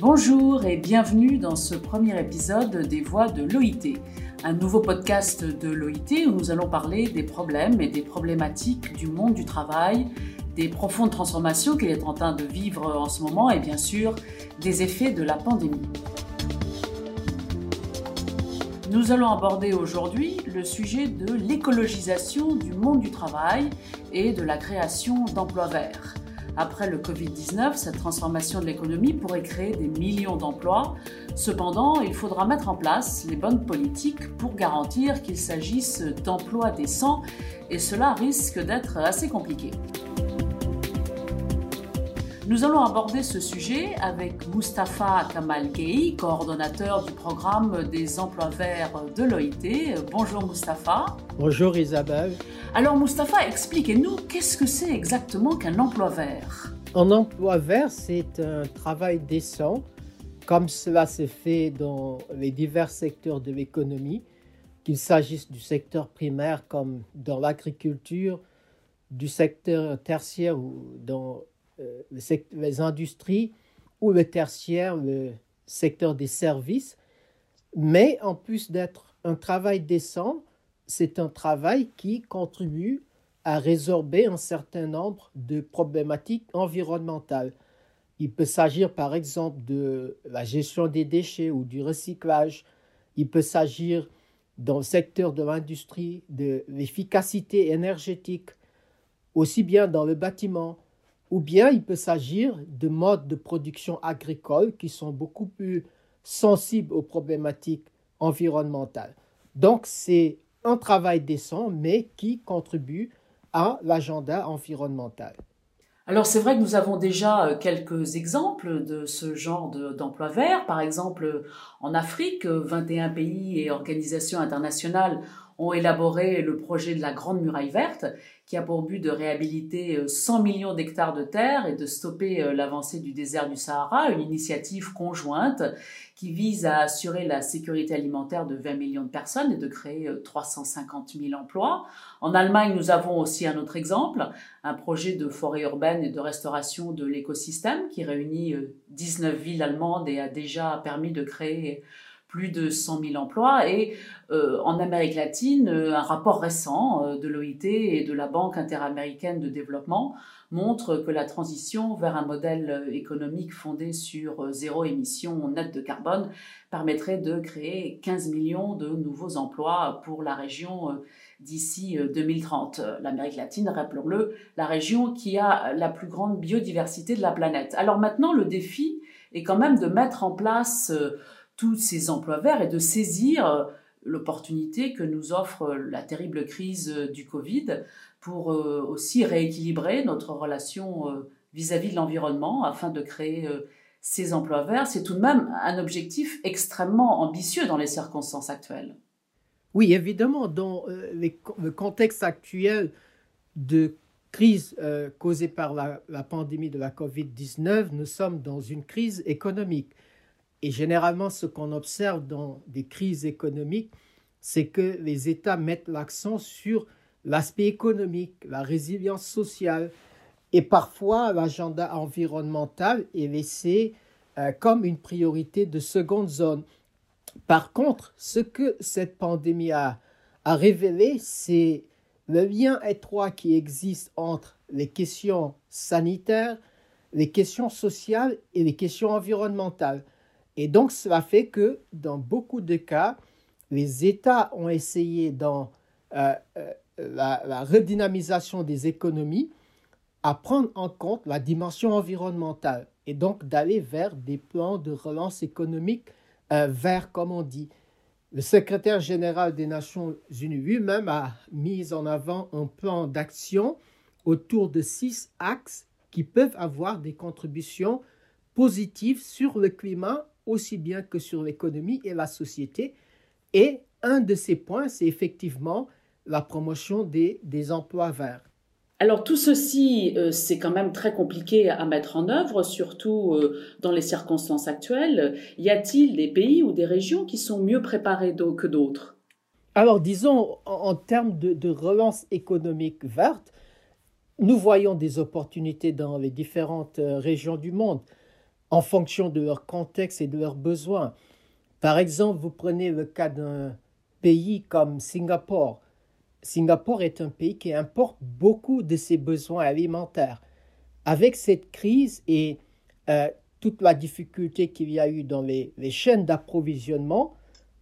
Bonjour et bienvenue dans ce premier épisode des Voix de l'OIT, un nouveau podcast de l'OIT où nous allons parler des problèmes et des problématiques du monde du travail, des profondes transformations qu'il est en train de vivre en ce moment et bien sûr des effets de la pandémie. Nous allons aborder aujourd'hui le sujet de l'écologisation du monde du travail et de la création d'emplois verts. Après le Covid-19, cette transformation de l'économie pourrait créer des millions d'emplois. Cependant, il faudra mettre en place les bonnes politiques pour garantir qu'il s'agisse d'emplois décents et cela risque d'être assez compliqué. Nous allons aborder ce sujet avec Mustapha Kamal Gei, coordonnateur du programme des emplois verts de l'OIT. Bonjour Mustapha. Bonjour Isabelle. Alors Mustapha, expliquez-nous qu'est-ce que c'est exactement qu'un emploi vert? Un emploi vert, c'est un travail décent, comme cela se fait dans les divers secteurs de l'économie, qu'il s'agisse du secteur primaire comme dans l'agriculture, du secteur tertiaire ou dans les industries ou le tertiaire, le secteur des services. Mais en plus d'être un travail décent, c'est un travail qui contribue à résorber un certain nombre de problématiques environnementales. Il peut s'agir par exemple de la gestion des déchets ou du recyclage. Il peut s'agir dans le secteur de l'industrie de l'efficacité énergétique, aussi bien dans le bâtiment, ou bien il peut s'agir de modes de production agricole qui sont beaucoup plus sensibles aux problématiques environnementales. Donc c'est un travail décent, mais qui contribue à l'agenda environnemental. Alors c'est vrai que nous avons déjà euh, quelques exemples de ce genre d'emploi vert. Par exemple, en Afrique, 21 pays et organisations internationales ont élaboré le projet de la Grande Muraille Verte, qui a pour but de réhabiliter 100 euh, millions d'hectares de terre et de stopper euh, l'avancée du désert du Sahara, une initiative conjointe qui vise à assurer la sécurité alimentaire de 20 millions de personnes et de créer 350 euh, 000 emplois. En Allemagne, nous avons aussi un autre exemple, un projet de forêt urbaine et de restauration de l'écosystème qui réunit 19 villes allemandes et a déjà permis de créer plus de 100 000 emplois. Et euh, en Amérique latine, euh, un rapport récent euh, de l'OIT et de la Banque interaméricaine de développement montre que la transition vers un modèle économique fondé sur zéro émission nette de carbone permettrait de créer 15 millions de nouveaux emplois pour la région d'ici 2030. L'Amérique latine, rappelons-le, la région qui a la plus grande biodiversité de la planète. Alors maintenant, le défi est quand même de mettre en place tous ces emplois verts et de saisir euh, l'opportunité que nous offre euh, la terrible crise euh, du Covid pour aussi rééquilibrer notre relation vis-à-vis de l'environnement afin de créer ces emplois verts. C'est tout de même un objectif extrêmement ambitieux dans les circonstances actuelles. Oui, évidemment, dans le contexte actuel de crise causée par la pandémie de la COVID-19, nous sommes dans une crise économique. Et généralement, ce qu'on observe dans des crises économiques, c'est que les États mettent l'accent sur l'aspect économique, la résilience sociale, et parfois l'agenda environnemental est laissé euh, comme une priorité de seconde zone. Par contre, ce que cette pandémie a, a révélé, c'est le lien étroit qui existe entre les questions sanitaires, les questions sociales et les questions environnementales. Et donc, cela fait que dans beaucoup de cas, les États ont essayé dans euh, euh, la, redynamisation des économies à prendre en compte la dimension environnementale et donc d'aller vers des plans de relance économique euh, comme on dit. Le secrétaire général des Nations Unies lui-même a mis en avant un plan d'action autour de six axes qui peuvent avoir des contributions positives sur le climat aussi bien que sur l'économie et la société. Et un de ces points, c'est effectivement la promotion des, des emplois verts. Alors tout ceci, euh, c'est quand même très compliqué à mettre en œuvre, surtout euh, dans les circonstances actuelles. Y a-t-il des pays ou des régions qui sont mieux préparés que d'autres? Alors disons, en, termes de, de, relance économique verte, nous voyons des opportunités dans les différentes euh, régions du monde. En fonction de leur contexte et de leurs besoins. Par exemple, vous prenez le cas d'un pays comme Singapour. Singapour est un pays qui importe beaucoup de ses besoins alimentaires. Avec cette crise et euh, toute la difficulté qu'il y a eu dans les, les chaînes d'approvisionnement,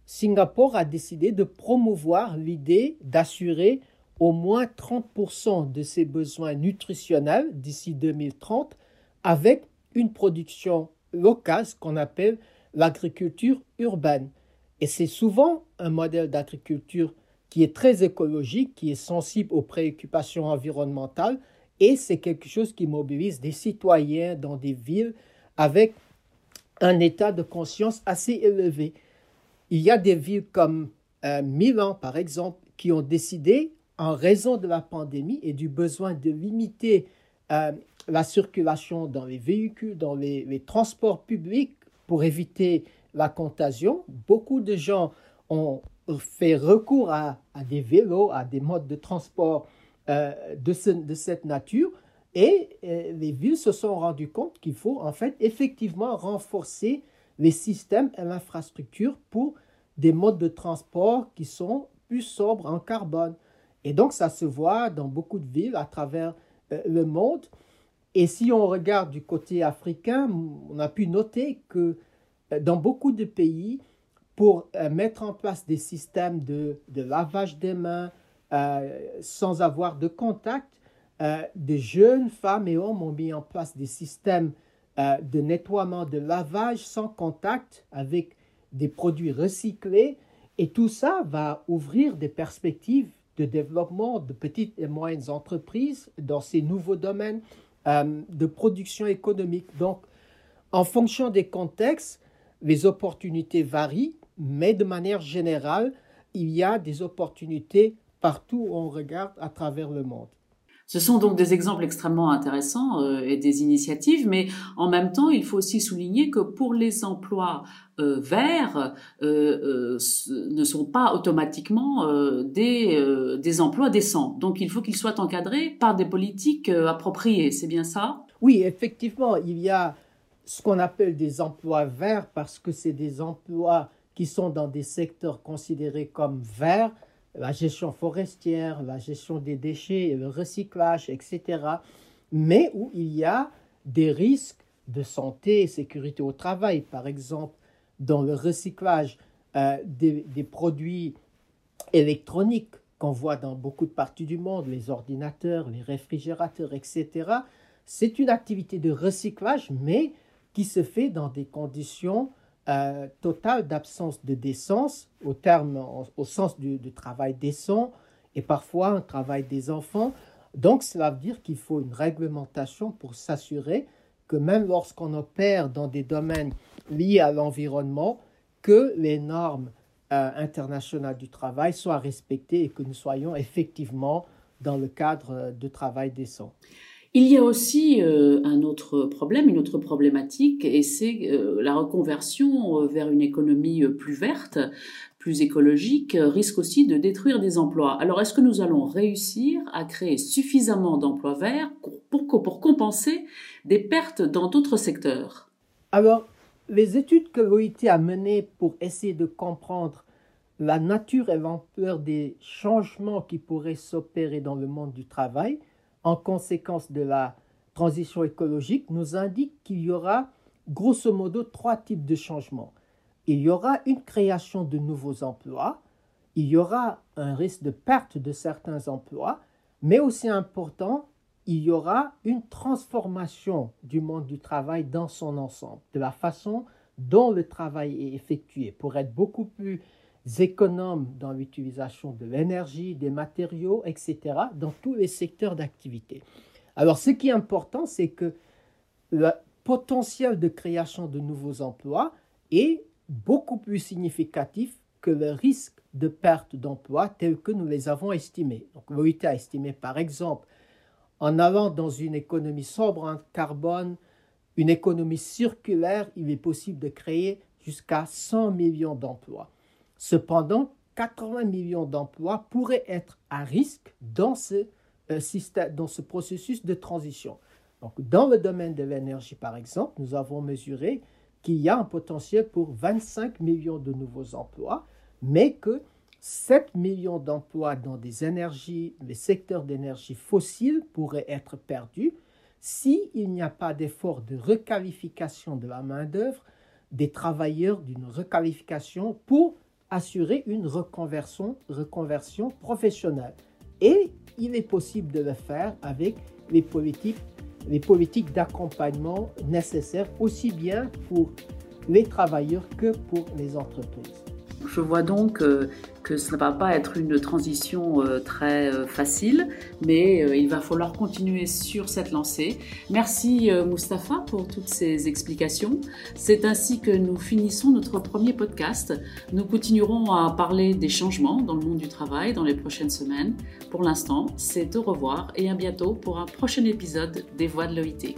Singapour a décidé de promouvoir l'idée d'assurer au moins 30% de ses besoins nutritionnels d'ici 2030 avec une production locale, ce qu'on appelle l'agriculture urbaine. Et c'est souvent un modèle d'agriculture qui est très écologique, qui est sensible aux préoccupations environnementales, et c'est quelque chose qui mobilise des citoyens dans des villes avec un état de conscience assez élevé. Il y a des villes comme euh, Milan, par exemple, qui ont décidé, en raison de la pandémie et du besoin de limiter euh, la circulation dans les véhicules, dans les, transports publics pour éviter la contagion. Beaucoup de gens ont fait recours à, des vélos, à des modes de transport euh, de, de, cette nature. Et euh, les villes se sont rendues compte qu'il faut en fait effectivement renforcer les systèmes et l'infrastructure pour des modes de transport qui sont plus sobres en carbone. Et donc ça se voit dans beaucoup de villes à travers euh, le monde. Et si on regarde du côté africain, on a pu noter que euh, dans beaucoup de pays, pour euh, mettre en place des systèmes de, lavage des mains sans avoir de contact, des jeunes femmes et hommes ont mis en place des systèmes de nettoiement, de lavage sans contact avec des produits recyclés. Et tout ça va ouvrir des perspectives de développement de petites et moyennes entreprises dans ces nouveaux domaines euh, de production économique. Donc, en fonction des contextes, les opportunités varient, mais de manière générale, il y a des opportunités partout où on regarde à travers le monde. Ce sont donc des exemples extrêmement intéressants euh, et des initiatives, mais en même temps, il faut aussi souligner que pour les emplois euh, verts euh, ne sont pas automatiquement des, des emplois décents. Donc il faut qu'ils soient encadrés par des politiques appropriées. C'est bien ça? Oui, effectivement, il y a ce qu'on appelle des emplois verts parce que c'est des emplois qui sont dans des secteurs considérés comme verts la gestion forestière, la gestion des déchets, le recyclage, etc. Mais où il y a des risques de santé et sécurité au travail. Par exemple, dans le recyclage euh, des, des, produits électroniques qu'on voit dans beaucoup de parties du monde, les ordinateurs, les réfrigérateurs, etc. C'est une activité de recyclage, mais qui se fait dans des conditions euh, total d'absence de décence au, terme, sens du, travail décent et parfois un travail des enfants. Donc cela veut dire qu'il faut une réglementation pour s'assurer que même lorsqu'on opère dans des domaines liés à l'environnement, que les normes euh, internationales du travail soient respectées et que nous soyons effectivement dans le cadre de travail décent. Il y a aussi euh, un autre problème, une autre problématique, et c'est euh, la reconversion euh, vers une économie plus verte, plus écologique, risque aussi de détruire des emplois. Alors est-ce que nous allons réussir à créer suffisamment d'emplois verts pour, pour, compenser des pertes dans d'autres secteurs? Alors, les études que l'OIT a menées pour essayer de comprendre la nature et l'ampleur des changements qui pourraient s'opérer dans le monde du travail en conséquence de la transition écologique nous indique qu'il y aura grosso modo trois types de changements. Il y aura une création de nouveaux emplois, il y aura un risque de perte de certains emplois, mais aussi important, il y aura une transformation du monde du travail dans son ensemble, de la façon dont le travail est effectué pour être beaucoup plus économes dans l'utilisation de l'énergie, des matériaux, etc., dans tous les secteurs d'activité. Alors, ce qui est important, c'est que le potentiel de création de nouveaux emplois est beaucoup plus significatif que le risque de perte d'emplois tel que nous les avons estimés. Donc, l'OIT a estimé, par exemple, en allant dans une économie sobre en carbone, une économie circulaire, il est possible de créer jusqu'à 100 millions d'emplois. Cependant, 80 millions d'emplois pourraient être à risque dans ce, euh, système, dans ce processus de transition. Donc, dans le domaine de l'énergie, par exemple, nous avons mesuré qu'il y a un potentiel pour 25 millions de nouveaux emplois, mais que 7 millions d'emplois dans des énergies, les secteurs d'énergie fossile pourraient être perdus s'il n'y a pas d'effort de requalification de la main-d'œuvre des travailleurs d'une requalification pour assurer une reconversion, professionnelle. Et il est possible de le faire avec les politiques, les politiques d'accompagnement nécessaires aussi bien pour les travailleurs que pour les entreprises. Je vois donc euh, que ce ne va pas être une transition euh, très euh, facile, mais il va falloir continuer sur cette lancée. Merci Mustapha pour toutes ces explications. C'est ainsi que nous finissons notre premier podcast. Nous continuerons à parler des changements dans le monde du travail dans les prochaines semaines. Pour l'instant, c'est au revoir et à bientôt pour un prochain épisode des Voix de l'OIT.